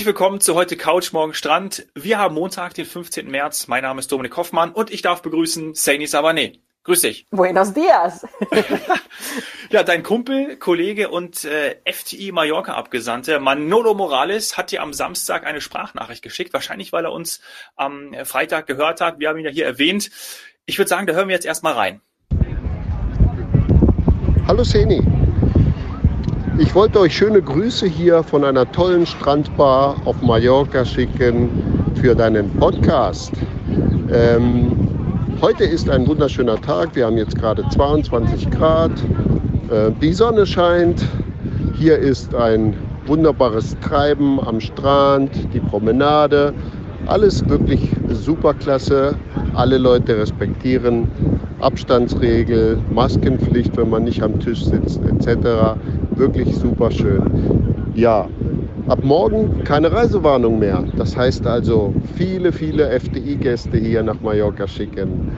Herzlich willkommen zu heute Couch, morgen Strand. Wir haben Montag, den 15. März. Mein Name ist Dominik Hoffmann und ich darf begrüßen Saini Savane. Grüß dich. Buenos dias. ja, dein Kumpel, Kollege und äh, FTI Mallorca Abgesandte Manolo Morales hat dir am Samstag eine Sprachnachricht geschickt, wahrscheinlich weil er uns am Freitag gehört hat. Wir haben ihn ja hier erwähnt. Ich würde sagen, da hören wir jetzt erstmal rein. Hallo Seni. Ich wollte euch schöne Grüße hier von einer tollen Strandbar auf Mallorca schicken für deinen Podcast. Ähm, Heute ist ein wunderschöner Tag. Wir haben jetzt gerade 22 Grad. Äh, die Sonne scheint. Hier ist ein wunderbares Treiben am Strand, die Promenade. Alles wirklich super klasse. Alle Leute respektieren Abstandsregel, Maskenpflicht, wenn man nicht am Tisch sitzt, etc. Wirklich super schön. Ja, Ab morgen keine Reisewarnung mehr. Das heißt also viele, viele FDI-Gäste hier nach Mallorca schicken.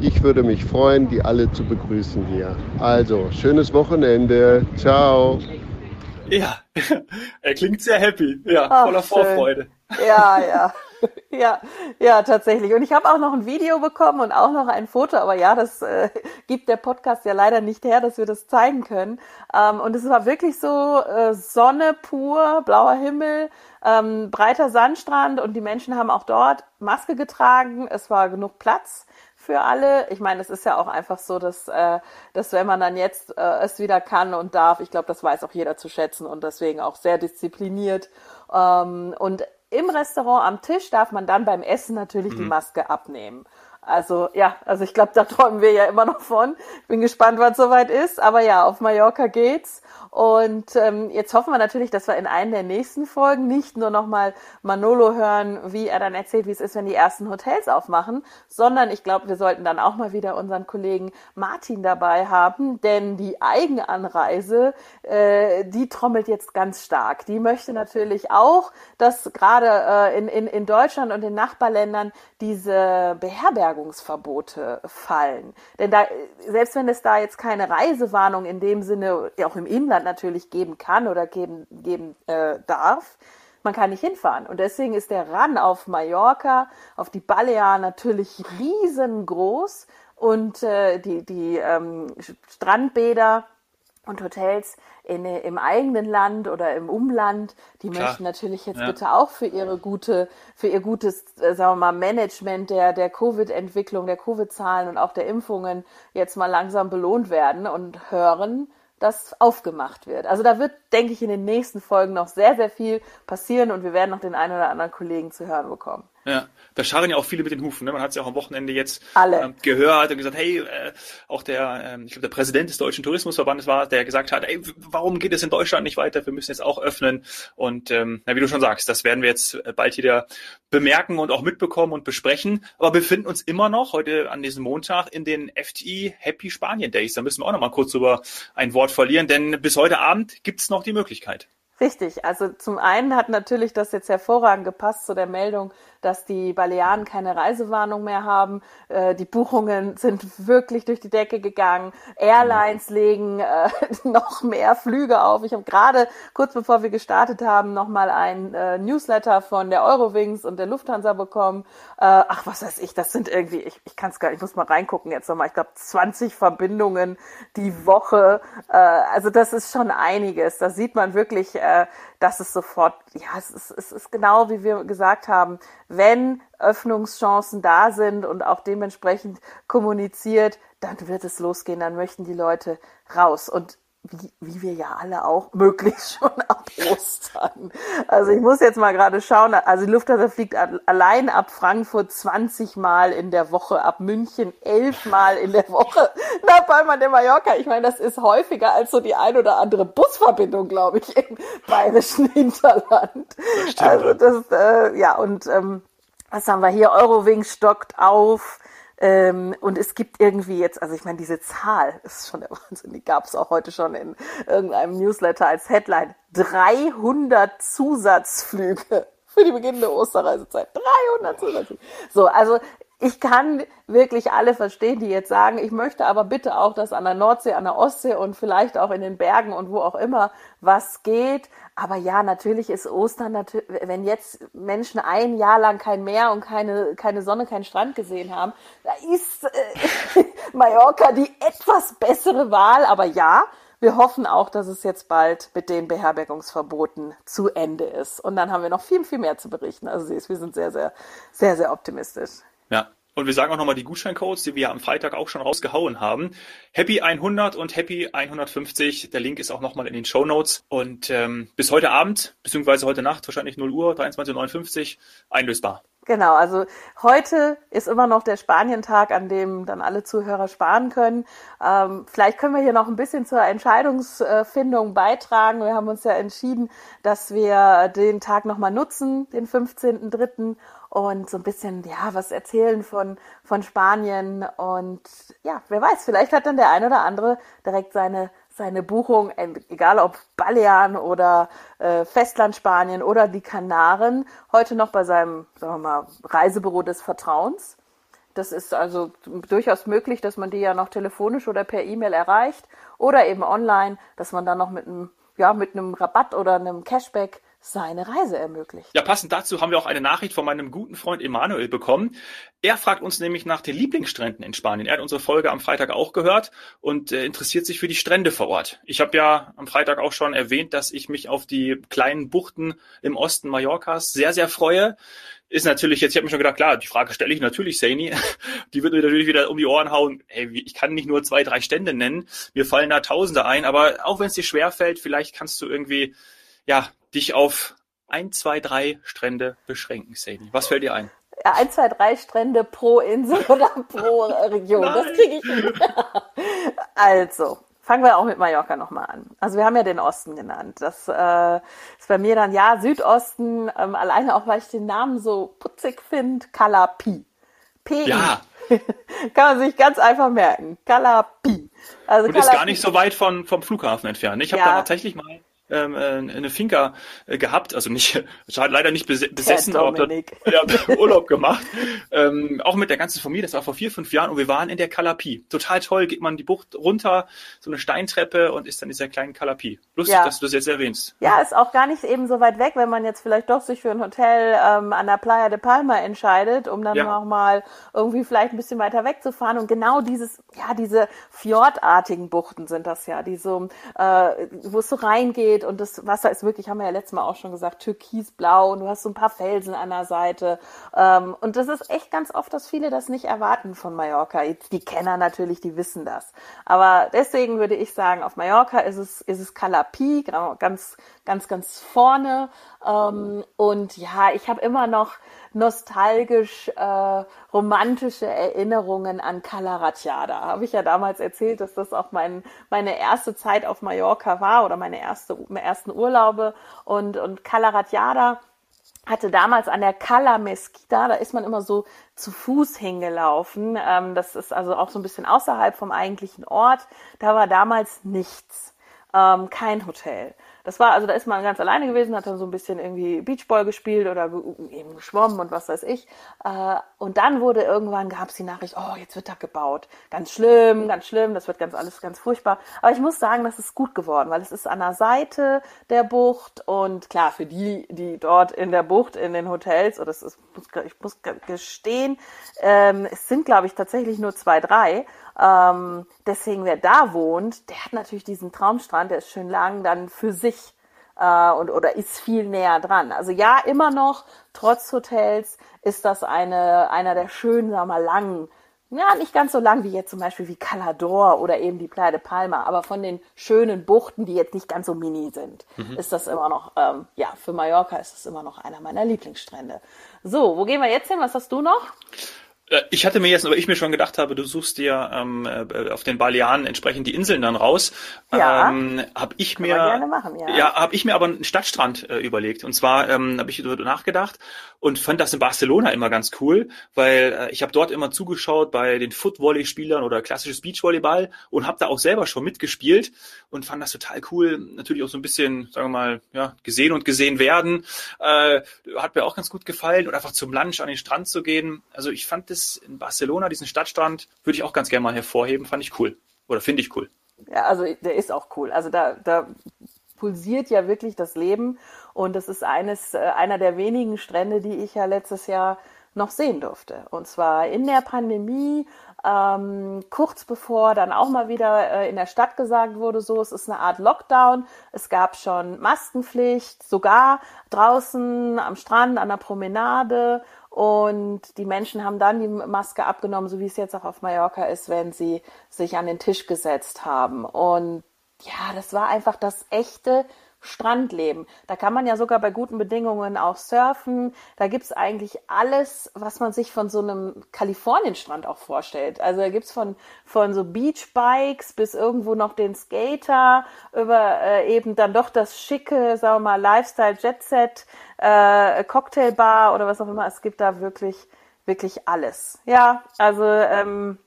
Ich würde mich freuen, die alle zu begrüßen hier. Also, schönes Wochenende. Ciao. Ja, er klingt sehr happy. Ja, Ach, voller Vorfreude. Ja, ja. Ja, ja, tatsächlich. Und ich habe auch noch ein Video bekommen und auch noch ein Foto, aber ja, das äh, gibt der Podcast ja leider nicht her, dass wir das zeigen können. Ähm, und es war wirklich so äh, Sonne pur, blauer Himmel, ähm, breiter Sandstrand und die Menschen haben auch dort Maske getragen. Es war genug Platz für alle. Ich meine, es ist ja auch einfach so, dass, äh, dass wenn man dann jetzt äh, es wieder kann und darf, ich glaube, das weiß auch jeder zu schätzen und deswegen auch sehr diszipliniert. Ähm, und im Restaurant am Tisch darf man dann beim Essen natürlich mhm. die Maske abnehmen. Also ja, also ich glaube, da träumen wir ja immer noch von. Bin gespannt, wann es soweit ist. Aber ja, auf Mallorca geht's. Und ähm, jetzt hoffen wir natürlich, dass wir in einer der nächsten Folgen nicht nur nochmal Manolo hören, wie er dann erzählt, wie es ist, wenn die ersten Hotels aufmachen, sondern ich glaube, wir sollten dann auch mal wieder unseren Kollegen Martin dabei haben, denn die Eigenanreise, äh, die trommelt jetzt ganz stark. Die möchte natürlich auch, dass gerade äh, in, in, in Deutschland und in Nachbarländern diese Beherbergungsverbote fallen. Denn da, selbst wenn es da jetzt keine Reisewarnung in dem Sinne, auch im Inland natürlich geben kann oder geben, geben äh, darf. Man kann nicht hinfahren. Und deswegen ist der Run auf Mallorca, auf die Balearen natürlich riesengroß. Und äh, die, die ähm, Strandbäder und Hotels in, im eigenen Land oder im Umland, die Klar. möchten natürlich jetzt ja. bitte auch für ihre gute, für ihr gutes, äh, sagen wir mal, Management der, der Covid-Entwicklung, der Covid-Zahlen und auch der Impfungen jetzt mal langsam belohnt werden und hören, das aufgemacht wird. Also da wird, denke ich, in den nächsten Folgen noch sehr, sehr viel passieren und wir werden noch den einen oder anderen Kollegen zu hören bekommen. Ja, da scharren ja auch viele mit den Hufen. Ne? Man hat es ja auch am Wochenende jetzt ähm, gehört und gesagt, hey, äh, auch der, ähm, ich glaube, der Präsident des Deutschen Tourismusverbandes war, der gesagt hat, ey, warum geht es in Deutschland nicht weiter? Wir müssen jetzt auch öffnen. Und ähm, na, wie du schon sagst, das werden wir jetzt bald wieder bemerken und auch mitbekommen und besprechen. Aber wir befinden uns immer noch heute an diesem Montag in den FTI Happy Spanien Days. Da müssen wir auch noch mal kurz über ein Wort verlieren, denn bis heute Abend gibt's noch die Möglichkeit. Richtig, also zum einen hat natürlich das jetzt hervorragend gepasst zu der Meldung, dass die Balearen keine Reisewarnung mehr haben. Äh, die Buchungen sind wirklich durch die Decke gegangen. Airlines legen äh, noch mehr Flüge auf. Ich habe gerade kurz bevor wir gestartet haben nochmal ein äh, Newsletter von der Eurowings und der Lufthansa bekommen. Äh, ach, was weiß ich, das sind irgendwie, ich, ich kann es gar nicht, ich muss mal reingucken jetzt nochmal. Ich glaube 20 Verbindungen die Woche. Äh, also das ist schon einiges. Da sieht man wirklich, äh, dass es sofort, ja, es ist, es ist genau wie wir gesagt haben, wenn Öffnungschancen da sind und auch dementsprechend kommuniziert, dann wird es losgehen, dann möchten die Leute raus. Und wie, wie wir ja alle auch, möglichst schon ab Ostern. Also ich muss jetzt mal gerade schauen, also die Lufthansa fliegt allein ab Frankfurt 20 Mal in der Woche, ab München 11 Mal in der Woche nach Palma de Mallorca. Ich meine, das ist häufiger als so die ein oder andere Busverbindung, glaube ich, im bayerischen Hinterland. Das also das, äh, ja, und ähm, was haben wir hier? Eurowings stockt auf. Ähm, und es gibt irgendwie jetzt, also ich meine, diese Zahl ist schon der Wahnsinn, die gab es auch heute schon in irgendeinem Newsletter als Headline. 300 Zusatzflüge für die beginnende Osterreisezeit. 300 Zusatzflüge. So, also ich kann wirklich alle verstehen, die jetzt sagen, ich möchte aber bitte auch, dass an der Nordsee, an der Ostsee und vielleicht auch in den Bergen und wo auch immer was geht. Aber ja, natürlich ist Ostern, wenn jetzt Menschen ein Jahr lang kein Meer und keine, keine Sonne, keinen Strand gesehen haben, da ist äh, Mallorca die etwas bessere Wahl. Aber ja, wir hoffen auch, dass es jetzt bald mit den Beherbergungsverboten zu Ende ist. Und dann haben wir noch viel, viel mehr zu berichten. Also wir sind sehr, sehr, sehr, sehr optimistisch. Ja, und wir sagen auch nochmal die Gutscheincodes, die wir am Freitag auch schon rausgehauen haben. Happy 100 und Happy 150. Der Link ist auch nochmal in den Show Notes. Und ähm, bis heute Abend, beziehungsweise heute Nacht, wahrscheinlich 0 Uhr, 23.59 Uhr, einlösbar. Genau, also heute ist immer noch der Spanientag, an dem dann alle Zuhörer sparen können. Ähm, vielleicht können wir hier noch ein bisschen zur Entscheidungsfindung beitragen. Wir haben uns ja entschieden, dass wir den Tag nochmal nutzen, den 15.03. und so ein bisschen, ja, was erzählen von, von Spanien. Und ja, wer weiß, vielleicht hat dann der ein oder andere direkt seine seine Buchung, egal ob Balearen oder äh, Festlandspanien oder die Kanaren, heute noch bei seinem, sagen wir mal, Reisebüro des Vertrauens. Das ist also durchaus möglich, dass man die ja noch telefonisch oder per E-Mail erreicht oder eben online, dass man dann noch mit einem, ja, mit einem Rabatt oder einem Cashback seine Reise ermöglicht. Ja, passend dazu haben wir auch eine Nachricht von meinem guten Freund Emanuel bekommen. Er fragt uns nämlich nach den Lieblingsstränden in Spanien. Er hat unsere Folge am Freitag auch gehört und äh, interessiert sich für die Strände vor Ort. Ich habe ja am Freitag auch schon erwähnt, dass ich mich auf die kleinen Buchten im Osten Mallorcas sehr, sehr freue. Ist natürlich jetzt, ich habe mir schon gedacht, klar, die Frage stelle ich natürlich Saini. Die wird mir natürlich wieder um die Ohren hauen. Ey, ich kann nicht nur zwei, drei Stände nennen. Mir fallen da Tausende ein. Aber auch wenn es dir schwerfällt, vielleicht kannst du irgendwie ja, dich auf ein, zwei, drei Strände beschränken, Sadie. Was fällt dir ein? Ja, ein, zwei, drei Strände pro Insel oder pro Region. Nein. Das kriege ich hin. also, fangen wir auch mit Mallorca nochmal an. Also wir haben ja den Osten genannt. Das äh, ist bei mir dann, ja, Südosten, ähm, alleine auch, weil ich den Namen so putzig finde, Calapi. P. Ja. Kann man sich ganz einfach merken. Calapi. Also Und Calapi. ist gar nicht so weit von, vom Flughafen entfernt. Ich habe ja. da tatsächlich mal ähm, äh, eine Finca äh, gehabt, also nicht, leider nicht besessen, aber ja, Urlaub gemacht. Ähm, auch mit der ganzen Familie, das war vor vier, fünf Jahren und wir waren in der Kalapie. Total toll, geht man die Bucht runter, so eine Steintreppe und ist dann in dieser kleinen Kalapie. Lustig, ja. dass du das jetzt erwähnst. Ja, ist auch gar nicht eben so weit weg, wenn man jetzt vielleicht doch sich für ein Hotel ähm, an der Playa de Palma entscheidet, um dann ja. auch mal irgendwie vielleicht ein bisschen weiter wegzufahren. Und genau dieses, ja, diese fjordartigen Buchten sind das ja, die so, äh, wo es so reingeht, steht und das Wasser ist wirklich, haben wir ja letztes Mal auch schon gesagt, türkisblau und du hast so ein paar Felsen an der Seite. Ähm, und das ist echt ganz oft, dass viele das nicht erwarten von Mallorca. Die Kenner natürlich, die wissen das. Aber deswegen würde ich sagen, auf Mallorca ist es, ist es Calapi, genau, ganz, ganz, ganz vorne. Ähm, und ja, ich habe immer noch nostalgisch äh, romantische Erinnerungen an Calaratiada. Habe ich ja damals erzählt, dass das auch mein, meine erste Zeit auf Mallorca war oder meine erste, meine ersten Urlaube. Und, und Calaratiada hatte damals an der Cala Mesquita, da ist man immer so zu Fuß hingelaufen. Ähm, das ist also auch so ein bisschen außerhalb vom eigentlichen Ort. Da war damals nichts, ähm, kein Hotel. Das war, also da ist man ganz alleine gewesen, hat dann so ein bisschen irgendwie Beachball gespielt oder eben geschwommen und was weiß ich. Äh, und dann wurde irgendwann, gab es die Nachricht, oh, jetzt wird da gebaut. Ganz schlimm, ganz schlimm, das wird ganz alles ganz furchtbar. Aber ich muss sagen, das ist gut geworden, weil es ist an der Seite der Bucht und klar, für die, die dort in der Bucht, in den Hotels, oder das ist, ich muss gestehen, ähm, es sind, glaube ich, tatsächlich nur zwei, drei. Ähm, deswegen, wer da wohnt, der hat natürlich diesen Traumstrand, der ist schön lang, dann für sich äh, und oder ist viel näher dran. Also ja, immer noch, trotz Hotels, ist das eine, einer der schönen, sagen wir mal, langen, ja, nicht ganz so lang wie jetzt zum Beispiel wie Calador oder eben die Playa de Palma, aber von den schönen Buchten, die jetzt nicht ganz so mini sind, mhm. ist das immer noch, ähm, ja, für Mallorca ist es immer noch einer meiner Lieblingsstrände. So, wo gehen wir jetzt hin? Was hast du noch? Äh, ich hatte mir jetzt, aber ich mir schon gedacht habe, du suchst dir ähm, äh, auf den Balearen entsprechend die Inseln dann raus. Ja. Ähm, habe ich mir, machen, ja. ja habe ich mir aber einen Stadtstrand äh, überlegt. Und zwar ähm, habe ich darüber nachgedacht und fand das in Barcelona immer ganz cool, weil äh, ich habe dort immer zugeschaut bei den Footvolley-Spielern oder klassisches Beachvolleyball und habe da auch selber schon mitgespielt und fand das total cool. Natürlich auch so ein bisschen, sagen wir mal, ja, gesehen und gesehen werden. Äh, hat mir auch ganz gut gefallen und einfach zum Lunch an den Strand zu gehen. Also ich fand das Salinas in Barcelona, diesen Stadtstrand, würde ich auch ganz gerne mal hervorheben, fand ich cool. Oder finde ich cool. Ja, also der ist auch cool. Also da, da pulsiert ja wirklich das Leben und das ist eines, äh, einer der wenigen Strände, die ich ja letztes Jahr noch sehen durfte. Und zwar in der Pandemie, ähm, kurz bevor dann auch mal wieder äh, in der Stadt gesagt wurde, so, es ist eine Art Lockdown. Es gab schon Maskenpflicht, sogar draußen am Strand, an der Promenade. Und die Menschen haben dann die Maske abgenommen, so wie es jetzt auch auf Mallorca ist, wenn sie sich an den Tisch gesetzt haben. Und ja, das war einfach das echte Strandleben. Da kann man ja sogar bei guten Bedingungen auch surfen. Da gibt's eigentlich alles, was man sich von so einem Kalifornienstrand auch vorstellt. Also da gibt's von, von so Beachbikes bis irgendwo noch den Skater über äh, eben dann doch das schicke, sagen wir mal, Lifestyle Jetset, äh, Cocktailbar oder was auch immer. Es gibt da wirklich, wirklich alles. Ja, also ähm,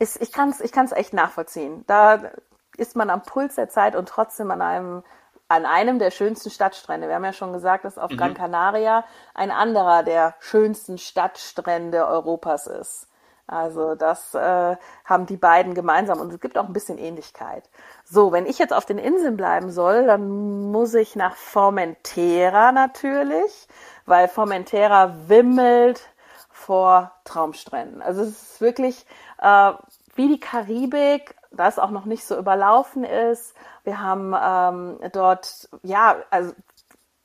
ist, ich kann es ich kann's echt nachvollziehen. Da ist man am Puls der Zeit und trotzdem an einem an einem der schönsten Stadtstrände. Wir haben ja schon gesagt, dass auf mhm. Gran Canaria ein anderer der schönsten Stadtstrände Europas ist. Also das äh, haben die beiden gemeinsam und es gibt auch ein bisschen Ähnlichkeit. So, wenn ich jetzt auf den Inseln bleiben soll, dann muss ich nach Formentera natürlich, weil Formentera wimmelt vor Traumstränden. Also es ist wirklich äh, wie die Karibik, da es auch noch nicht so überlaufen ist. Wir haben ähm, dort, ja, also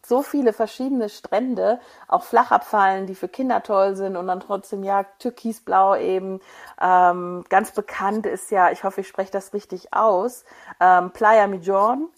so viele verschiedene Strände, auch Flachabfallen, die für Kinder toll sind und dann trotzdem ja türkisblau eben. Ähm, ganz bekannt ist ja, ich hoffe, ich spreche das richtig aus, ähm, Playa Mijon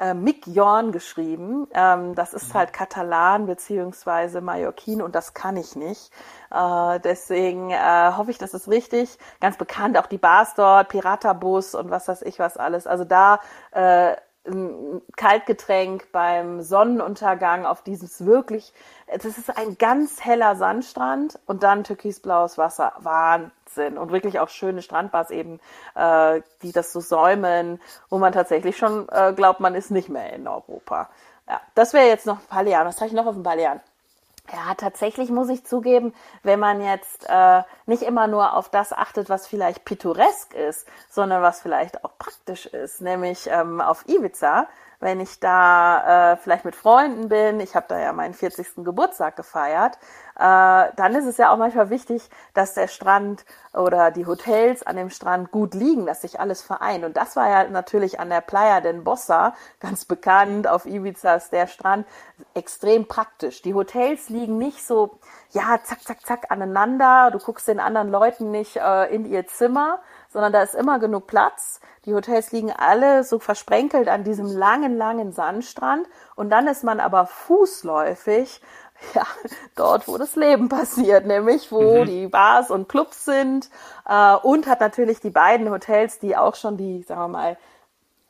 äh, Mick Jorn geschrieben. Ähm, das ist halt Katalan beziehungsweise Mallorquin und das kann ich nicht. Äh, deswegen äh, hoffe ich, das ist richtig. Ganz bekannt auch die Bars dort, Piratabus und was weiß ich was alles. Also da äh, ein Kaltgetränk beim Sonnenuntergang auf dieses wirklich, das ist ein ganz heller Sandstrand und dann türkisblaues Wasser. Wahnsinn. Und wirklich auch schöne Strandbars eben, äh, die das so säumen, wo man tatsächlich schon äh, glaubt, man ist nicht mehr in Europa. Ja, das wäre jetzt noch Balearen. Was habe ich noch auf dem Balearen? Ja, tatsächlich muss ich zugeben, wenn man jetzt äh, nicht immer nur auf das achtet, was vielleicht pittoresk ist, sondern was vielleicht auch praktisch ist, nämlich ähm, auf Ibiza, wenn ich da äh, vielleicht mit Freunden bin, ich habe da ja meinen 40. Geburtstag gefeiert, äh, dann ist es ja auch manchmal wichtig, dass der Strand oder die Hotels an dem Strand gut liegen, dass sich alles vereint. Und das war ja natürlich an der Playa den Bossa, ganz bekannt, auf Ibiza ist der Strand, extrem praktisch. Die Hotels liegen nicht so, ja, zack, zack, zack aneinander, du guckst den anderen Leuten nicht äh, in ihr Zimmer, sondern da ist immer genug Platz. Die Hotels liegen alle so versprenkelt an diesem langen, langen Sandstrand und dann ist man aber fußläufig ja, dort, wo das Leben passiert, nämlich wo mhm. die Bars und Clubs sind äh, und hat natürlich die beiden Hotels, die auch schon die, sagen wir mal,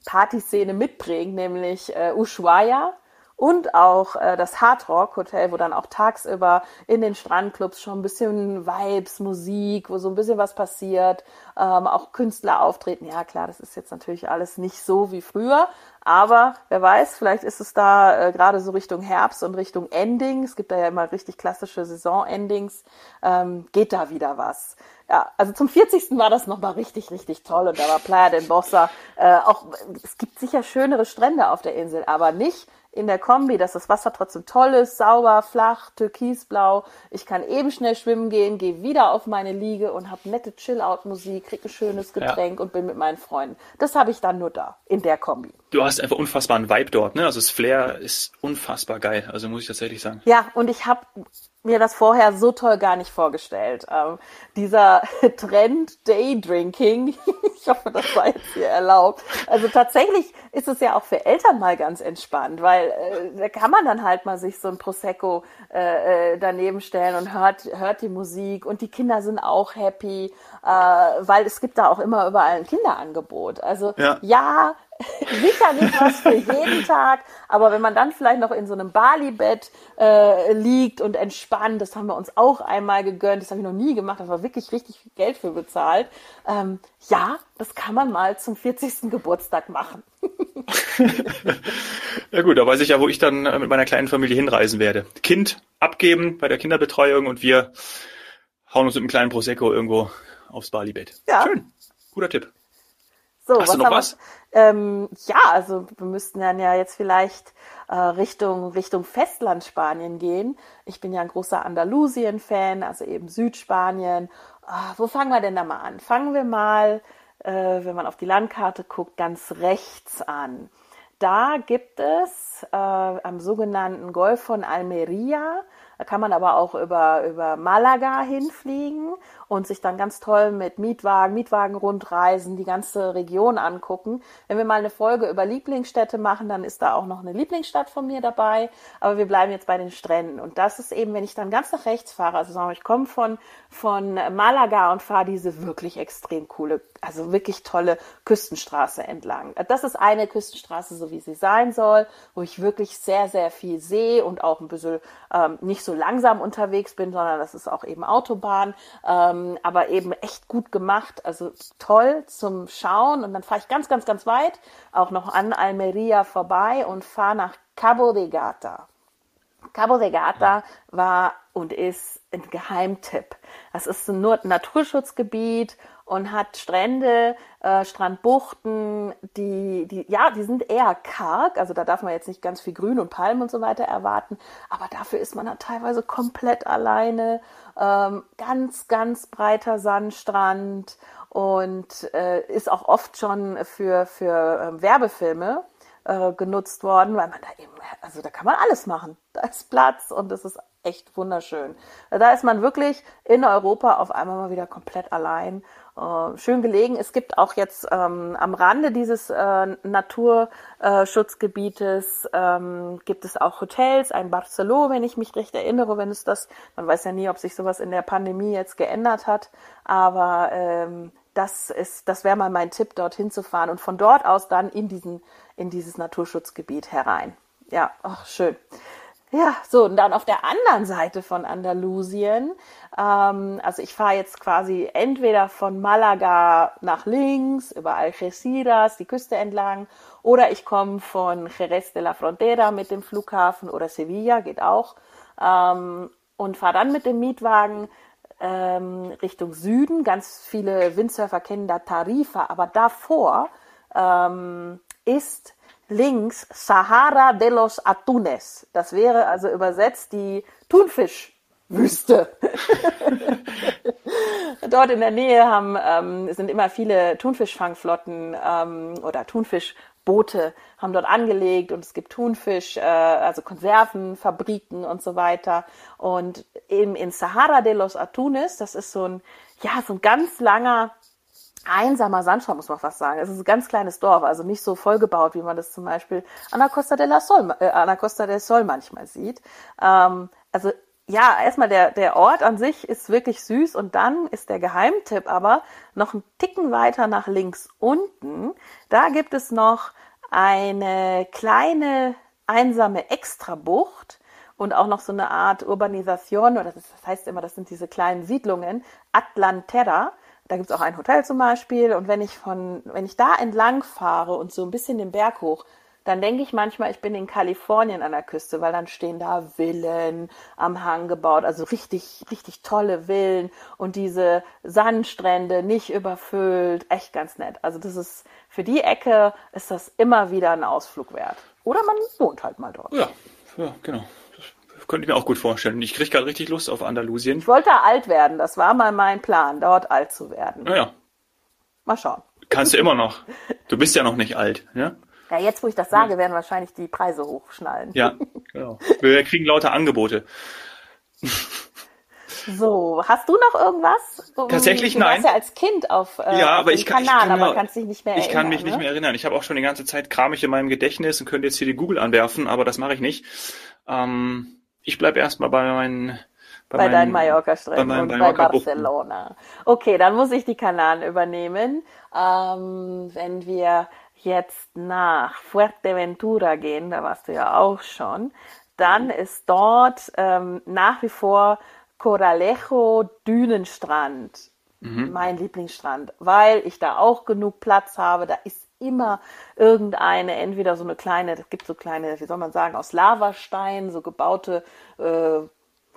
Partyszene mitprägen, nämlich äh, Ushuaia und auch äh, das Hard Rock Hotel, wo dann auch tagsüber in den Strandclubs schon ein bisschen Vibes, Musik, wo so ein bisschen was passiert, ähm, auch Künstler auftreten. Ja, klar, das ist jetzt natürlich alles nicht so wie früher, aber wer weiß, vielleicht ist es da äh, gerade so Richtung Herbst und Richtung Ending. Es gibt da ja immer richtig klassische Saison-Endings. Ähm, geht da wieder was? Ja, also zum 40. war das nochmal richtig, richtig toll. Und da war Playa del Bossa. Äh, auch, es gibt sicher schönere Strände auf der Insel, aber nicht in der Kombi, dass das Wasser trotzdem toll ist, sauber, flach, türkisblau. Ich kann eben schnell schwimmen gehen, gehe wieder auf meine Liege und habe nette Chill-Out-Musik, kriege ein schönes Getränk ja. und bin mit meinen Freunden. Das habe ich dann nur da, in der Kombi. Du hast einfach unfassbaren Vibe dort, ne? Also das Flair ist unfassbar geil, also muss ich tatsächlich sagen. Ja, und ich habe mir das vorher so toll gar nicht vorgestellt. Ähm, dieser Trend Daydrinking, ich hoffe, das war jetzt hier erlaubt. Also tatsächlich ist es ja auch für Eltern mal ganz entspannt, weil äh, da kann man dann halt mal sich so ein Prosecco äh, äh, daneben stellen und hört, hört die Musik und die Kinder sind auch happy, äh, weil es gibt da auch immer überall ein Kinderangebot. Also ja, ja sicher nicht was für jeden Tag, aber wenn man dann vielleicht noch in so einem Bali-Bett äh, liegt und entspannt, das haben wir uns auch einmal gegönnt, das habe ich noch nie gemacht, da war wirklich richtig viel Geld für bezahlt. Ähm, ja, das kann man mal zum 40. Geburtstag machen. ja gut, da weiß ich ja, wo ich dann äh, mit meiner kleinen Familie hinreisen werde. Kind abgeben bei der Kinderbetreuung und wir hauen uns mit einem kleinen Prosecco irgendwo aufs Bali-Bett. Ja. Schön. Guter Tipp. So, Hast was du noch was? Ähm, ja, also wir müssten dann ja jetzt vielleicht äh, Richtung, Richtung Festland Spanien gehen. Ich bin ja ein großer Andalusien-Fan, also eben Südspanien. Oh, wo fangen wir denn da mal an? Fangen wir mal, äh, wenn man auf die Landkarte guckt, ganz rechts an. Da gibt es äh, am sogenannten Golf von Almeria, da kann man aber auch über, über Malaga hinfliegen und sich dann ganz toll mit Mietwagen, Mietwagenrundreisen die ganze Region angucken. Wenn wir mal eine Folge über Lieblingsstädte machen, dann ist da auch noch eine Lieblingsstadt von mir dabei. Aber wir bleiben jetzt bei den Stränden. Und das ist eben, wenn ich dann ganz nach rechts fahre, also sagen wir, ich komme von, von Malaga und fahre diese wirklich extrem coole, also wirklich tolle Küstenstraße entlang. Das ist eine Küstenstraße, so wie sie sein soll, wo ich wirklich sehr, sehr viel sehe und auch ein bisschen ähm, nicht so langsam unterwegs bin, sondern das ist auch eben Autobahn. Ähm, ähm, aber eben echt gut gemacht, also toll zum Schauen. Und dann fahre ich ganz, ganz, ganz weit, auch noch an Almeria vorbei und fahre nach Cabo de Gata. Cabo de Gata war und ist ein Geheimtipp. Das ist ein Naturschutzgebiet und hat Strände, äh, Strandbuchten, die, die, ja, die sind eher karg, also da darf man jetzt nicht ganz viel Grün und Palmen und so weiter erwarten, aber dafür ist man dann teilweise komplett alleine, ähm, ganz, ganz breiter Sandstrand und äh, ist auch oft schon für, für äh, Werbefilme genutzt worden, weil man da eben, also da kann man alles machen. Da ist Platz und es ist echt wunderschön. Da ist man wirklich in Europa auf einmal mal wieder komplett allein äh, schön gelegen. Es gibt auch jetzt ähm, am Rande dieses äh, Naturschutzgebietes äh, ähm, gibt es auch Hotels, ein Barcelona, wenn ich mich recht erinnere, wenn es das, man weiß ja nie, ob sich sowas in der Pandemie jetzt geändert hat, aber ähm, das ist, das wäre mal mein Tipp, dorthin zu fahren und von dort aus dann in diesen, in dieses Naturschutzgebiet herein. Ja, ach, schön. Ja, so, und dann auf der anderen Seite von Andalusien, ähm, also ich fahre jetzt quasi entweder von Malaga nach links, über Algeciras, die Küste entlang, oder ich komme von Jerez de la Frontera mit dem Flughafen oder Sevilla, geht auch, ähm, und fahre dann mit dem Mietwagen ähm, Richtung Süden. Ganz viele Windsurfer kennen da Tarifa, aber davor ähm, ist links Sahara de los Atunes. Das wäre also übersetzt die Thunfischwüste. Dort in der Nähe haben, ähm, sind immer viele Thunfischfangflotten ähm, oder Thunfischboote haben dort angelegt und es gibt Thunfisch, äh, also Konservenfabriken und so weiter. Und eben in Sahara de los Atunes, das ist so ein, ja, so ein ganz langer einsamer Sandstrand, muss man fast sagen. Es ist ein ganz kleines Dorf, also nicht so vollgebaut, wie man das zum Beispiel an der Costa del Sol, äh, an der Costa del Sol manchmal sieht. Ähm, also ja, erstmal der, der Ort an sich ist wirklich süß und dann ist der Geheimtipp aber noch ein Ticken weiter nach links unten. Da gibt es noch eine kleine einsame Extrabucht und auch noch so eine Art Urbanisation, oder das heißt immer, das sind diese kleinen Siedlungen, Atlantera. Da gibt's auch ein Hotel zum Beispiel. Und wenn ich von, wenn ich da entlang fahre und so ein bisschen den Berg hoch, dann denke ich manchmal, ich bin in Kalifornien an der Küste, weil dann stehen da Villen am Hang gebaut, also richtig, richtig tolle Villen und diese Sandstrände nicht überfüllt, echt ganz nett. Also das ist, für die Ecke ist das immer wieder ein Ausflug wert. Oder man wohnt halt mal dort. Ja, ja, genau könnte ich mir auch gut vorstellen. Ich kriege gerade richtig Lust auf Andalusien. Ich wollte alt werden. Das war mal mein Plan, dort alt zu werden. Naja. Mal schauen. Kannst du immer noch. Du bist ja noch nicht alt, ja? Ja, jetzt, wo ich das sage, werden wahrscheinlich die Preise hochschnallen. Ja, genau. Wir kriegen lauter Angebote. So, hast du noch irgendwas? Tatsächlich du nein. Du warst ja als Kind auf, äh, ja, aber ich kann, Kanal, ich kann, aber kannst dich nicht mehr ich erinnern. Ich kann mich ne? nicht mehr erinnern. Ich habe auch schon die ganze Zeit kram ich in meinem Gedächtnis und könnte jetzt hier die Google anwerfen, aber das mache ich nicht. Ähm, ich bleibe erstmal bei meinen bei, bei deinen Mallorca-Stränden und bei Barcelona. Okay, dann muss ich die Kanaren übernehmen. Ähm, wenn wir jetzt nach Fuerteventura gehen, da warst du ja auch schon, dann ist dort ähm, nach wie vor Coralejo Dünenstrand mhm. mein Lieblingsstrand, weil ich da auch genug Platz habe. Da ist immer irgendeine, entweder so eine kleine, es gibt so kleine, wie soll man sagen, aus Lavastein, so gebaute äh,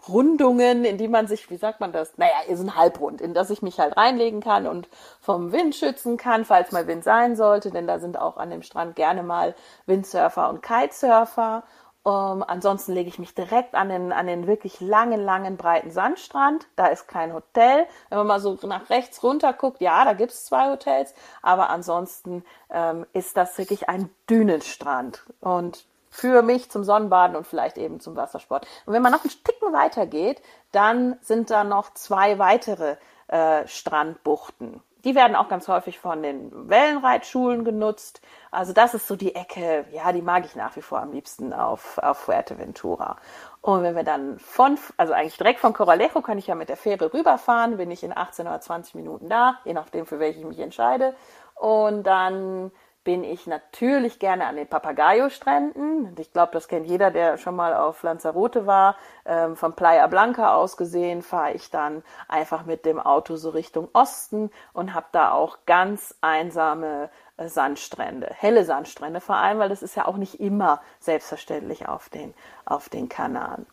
Rundungen, in die man sich, wie sagt man das? Naja, ist ein Halbrund, in das ich mich halt reinlegen kann und vom Wind schützen kann, falls mal Wind sein sollte, denn da sind auch an dem Strand gerne mal Windsurfer und Kitesurfer. Um, ansonsten lege ich mich direkt an den, an den wirklich langen, langen, breiten Sandstrand. Da ist kein Hotel. Wenn man mal so nach rechts runter guckt, ja, da gibt's zwei Hotels, aber ansonsten ähm, ist das wirklich ein Dünenstrand. Und für mich zum Sonnenbaden und vielleicht eben zum Wassersport. Und wenn man noch einen Ticken weiter geht, dann sind da noch zwei weitere äh, Strandbuchten. Die werden auch ganz häufig von den Wellenreitschulen genutzt. Also das ist so die Ecke, ja, die mag ich nach wie vor am liebsten auf, auf Fuerteventura. Und wenn wir dann von, also eigentlich direkt von Coralejo kann ich ja mit der Fähre rüberfahren, bin ich in 18 oder 20 Minuten da, je nachdem, für welche ich mich entscheide. Und dann bin ich natürlich gerne an den Papagayo-Stränden. Ich glaube, das kennt jeder, der schon mal auf Lanzarote war. Ähm, von Playa Blanca aus gesehen fahre ich dann einfach mit dem Auto so Richtung Osten und habe da auch ganz einsame äh, Sandstrände, helle Sandstrände vor allem, weil das ist ja auch nicht immer selbstverständlich auf den, auf den Kanaren.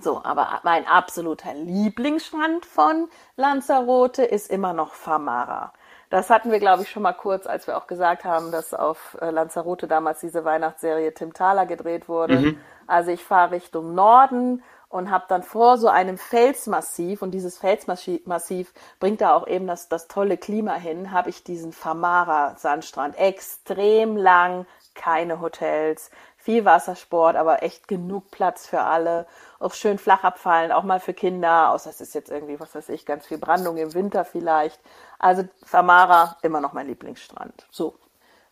So, aber mein absoluter Lieblingsstrand von Lanzarote ist immer noch Famara. Das hatten wir, glaube ich, schon mal kurz, als wir auch gesagt haben, dass auf äh, Lanzarote damals diese Weihnachtsserie Tim Thaler gedreht wurde. Mhm. Also ich fahre Richtung Norden und habe dann vor so einem Felsmassiv, und dieses Felsmassiv bringt da auch eben das, das tolle Klima hin, habe ich diesen Famara-Sandstrand. Extrem lang, keine Hotels, viel Wassersport, aber echt genug Platz für alle. Auch schön flach abfallen, auch mal für Kinder, außer es ist jetzt irgendwie, was weiß ich, ganz viel Brandung im Winter vielleicht. Also Famara, immer noch mein Lieblingsstrand. So.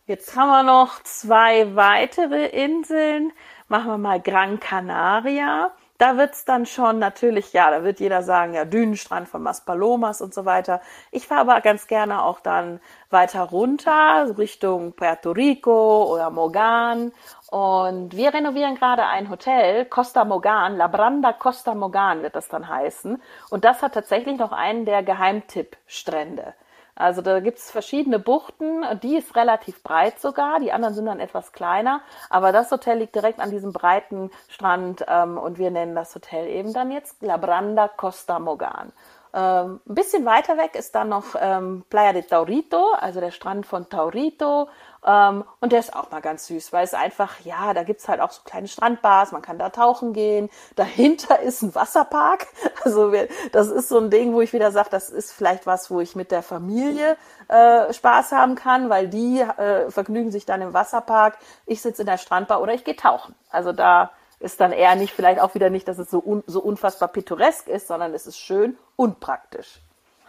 Jetzt haben wir noch zwei weitere Inseln. Machen wir mal Gran Canaria. Da wird's dann schon natürlich, ja, da wird jeder sagen, ja, Dünenstrand von Maspalomas und so weiter. Ich fahre aber ganz gerne auch dann weiter runter, Richtung Puerto Rico oder Mogan. Und wir renovieren gerade ein Hotel, Costa Mogan, La Branda Costa Mogan wird das dann heißen. Und das hat tatsächlich noch einen der Geheimtippstrände. Also da gibt's verschiedene Buchten, die ist relativ breit sogar, die anderen sind dann etwas kleiner, aber das Hotel liegt direkt an diesem breiten Strand ähm, und wir nennen das Hotel eben dann jetzt La Branda Costa Mogan. Ähm, ein bisschen weiter weg ist dann noch ähm, Playa de Taurito, also der Strand von Taurito. Ähm, und der ist auch mal ganz süß, weil es einfach, ja, da gibt's halt auch so kleine Strandbars, man kann da tauchen gehen. Dahinter ist ein Wasserpark. Also das ist so ein Ding, wo ich wieder sage, das ist vielleicht was, wo ich mit der Familie äh, Spaß haben kann, weil die äh, vergnügen sich dann im Wasserpark. Ich sitze in der Strandbar oder ich gehe tauchen. Also da ist dann eher nicht, vielleicht auch wieder nicht, dass es so, un, so unfassbar pittoresk ist, sondern es ist schön und praktisch.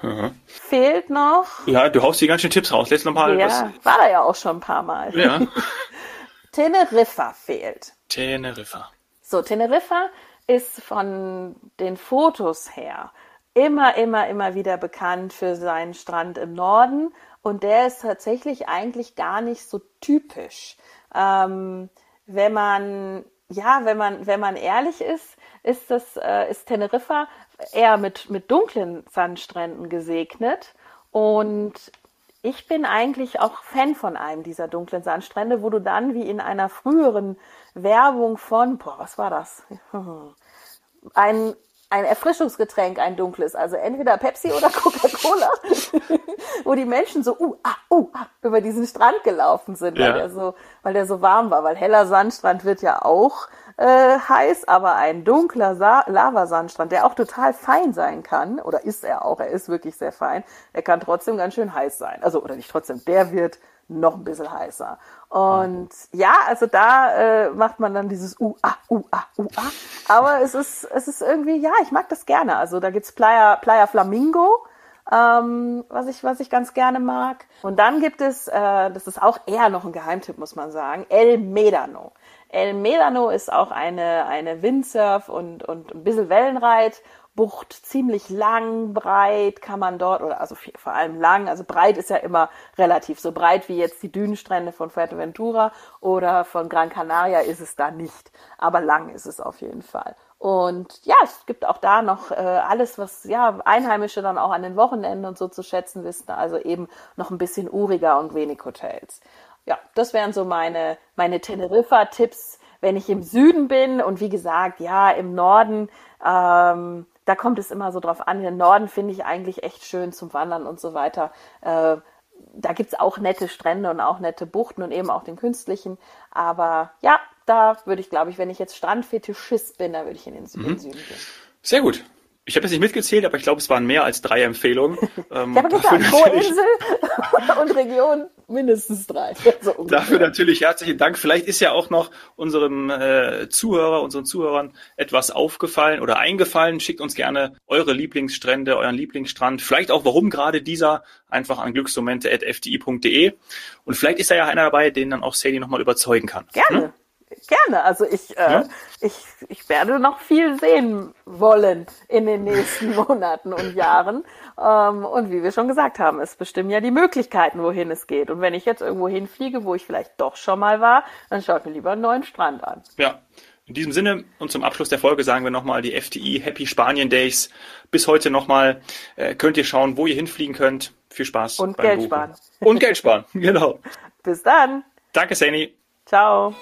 Mhm. Fehlt noch. Ja, du haust hier ganz schön Tipps raus. Noch mal ja, was. war da ja auch schon ein paar Mal. Ja. Teneriffa fehlt. Teneriffa. So, Teneriffa ist von den Fotos her immer, immer, immer wieder bekannt für seinen Strand im Norden. Und der ist tatsächlich eigentlich gar nicht so typisch. Ähm, wenn man ja, wenn man, wenn man ehrlich ist, ist das, äh, ist Teneriffa eher mit, mit dunklen Sandstränden gesegnet. Und ich bin eigentlich auch Fan von einem dieser dunklen Sandstrände, wo du dann wie in einer früheren Werbung von, boah, was war das? Ein ein Erfrischungsgetränk, ein dunkles, also entweder Pepsi oder Coca-Cola, wo die Menschen so uh, ah, uh, ah, über diesen Strand gelaufen sind, ja. weil der so, weil der so warm war, weil heller Sandstrand wird ja auch äh, heiß, aber ein dunkler Sa Lavasandstrand, der auch total fein sein kann, oder ist er auch, er ist wirklich sehr fein, der kann trotzdem ganz schön heiß sein. Also, oder nicht trotzdem, der wird noch ein bisschen heißer. Und ja, also da äh, macht man dann dieses U, A, U, A, U, A. Aber es ist, es ist irgendwie, ja, ich mag das gerne. Also da gibt's Playa, Playa Flamingo, ähm, was, ich, was ich ganz gerne mag. Und dann gibt es, äh, das ist auch eher noch ein Geheimtipp, muss man sagen, El Medano. El Medano ist auch eine, eine Windsurf und, und ein bisschen Wellenreit Bucht ziemlich lang, breit kann man dort, oder also vor allem lang, also breit ist ja immer relativ so breit wie jetzt die Dünenstrände von Fuerteventura oder von Gran Canaria ist es da nicht, aber lang ist es auf jeden Fall. Und ja, es gibt auch da noch äh, alles, was ja Einheimische dann auch an den Wochenenden und so zu schätzen wissen, also eben noch ein bisschen uriger und wenig Hotels. Ja, das wären so meine meine Teneriffa-Tipps wenn ich im Süden bin und wie gesagt, ja, im Norden, ähm, da kommt es immer so drauf an. Im Norden finde ich eigentlich echt schön zum Wandern und so weiter. Äh, da gibt's auch nette Strände und auch nette Buchten und eben auch den künstlichen. Aber ja, da würde ich, glaube ich, wenn ich jetzt Strandfetischist bin, da würde ich in den Süden, mhm. Süden gehen. Sehr gut. Ich habe jetzt nicht mitgezählt, aber ich glaube, es waren mehr als drei Empfehlungen. Ich habe gesagt, pro Insel und Region mindestens drei. So dafür natürlich herzlichen Dank. Vielleicht ist ja auch noch unserem äh, Zuhörer, unseren Zuhörern etwas aufgefallen oder eingefallen. Schickt uns gerne eure Lieblingsstrände, euren Lieblingsstrand. Vielleicht auch, warum gerade dieser, einfach an glücksmomente.fdi.de. Und vielleicht ist da ja einer dabei, den dann auch Sadie nochmal überzeugen kann. Gerne. Hm? Gerne. Also ich, äh, ja? ich, ich werde noch viel sehen wollen in den nächsten Monaten und Jahren. Ähm, und wie wir schon gesagt haben, es bestimmen ja die Möglichkeiten, wohin es geht. Und wenn ich jetzt irgendwo hinfliege, wo ich vielleicht doch schon mal war, dann schaut mir lieber einen neuen Strand an. Ja. In diesem Sinne und zum Abschluss der Folge sagen wir nochmal die FTI Happy Spanien Days. Bis heute nochmal äh, könnt ihr schauen, wo ihr hinfliegen könnt. Viel Spaß. Und Geld Buchen. sparen. Und Geld sparen, genau. Bis dann. Danke, Sani. Ciao.